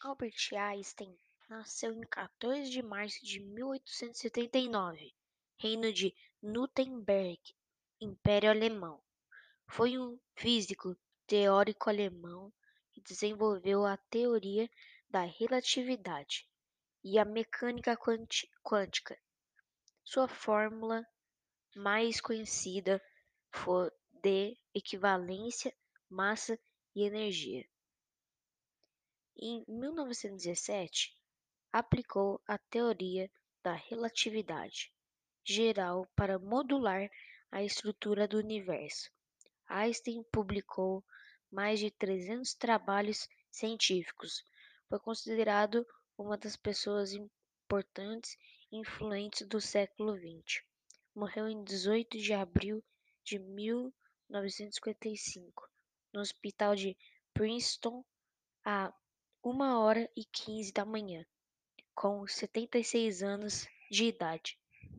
Albert Einstein nasceu em 14 de março de 1879, Reino de Nuremberg, Império Alemão. Foi um físico teórico alemão que desenvolveu a teoria da relatividade e a mecânica quântica. Sua fórmula mais conhecida foi de equivalência, massa e energia. Em 1917, aplicou a teoria da relatividade geral para modular a estrutura do universo. Einstein publicou mais de 300 trabalhos científicos. Foi considerado uma das pessoas importantes e influentes do século XX. Morreu em 18 de abril de 1955, no hospital de Princeton, a uma hora e quinze da manhã, com setenta e seis anos de idade.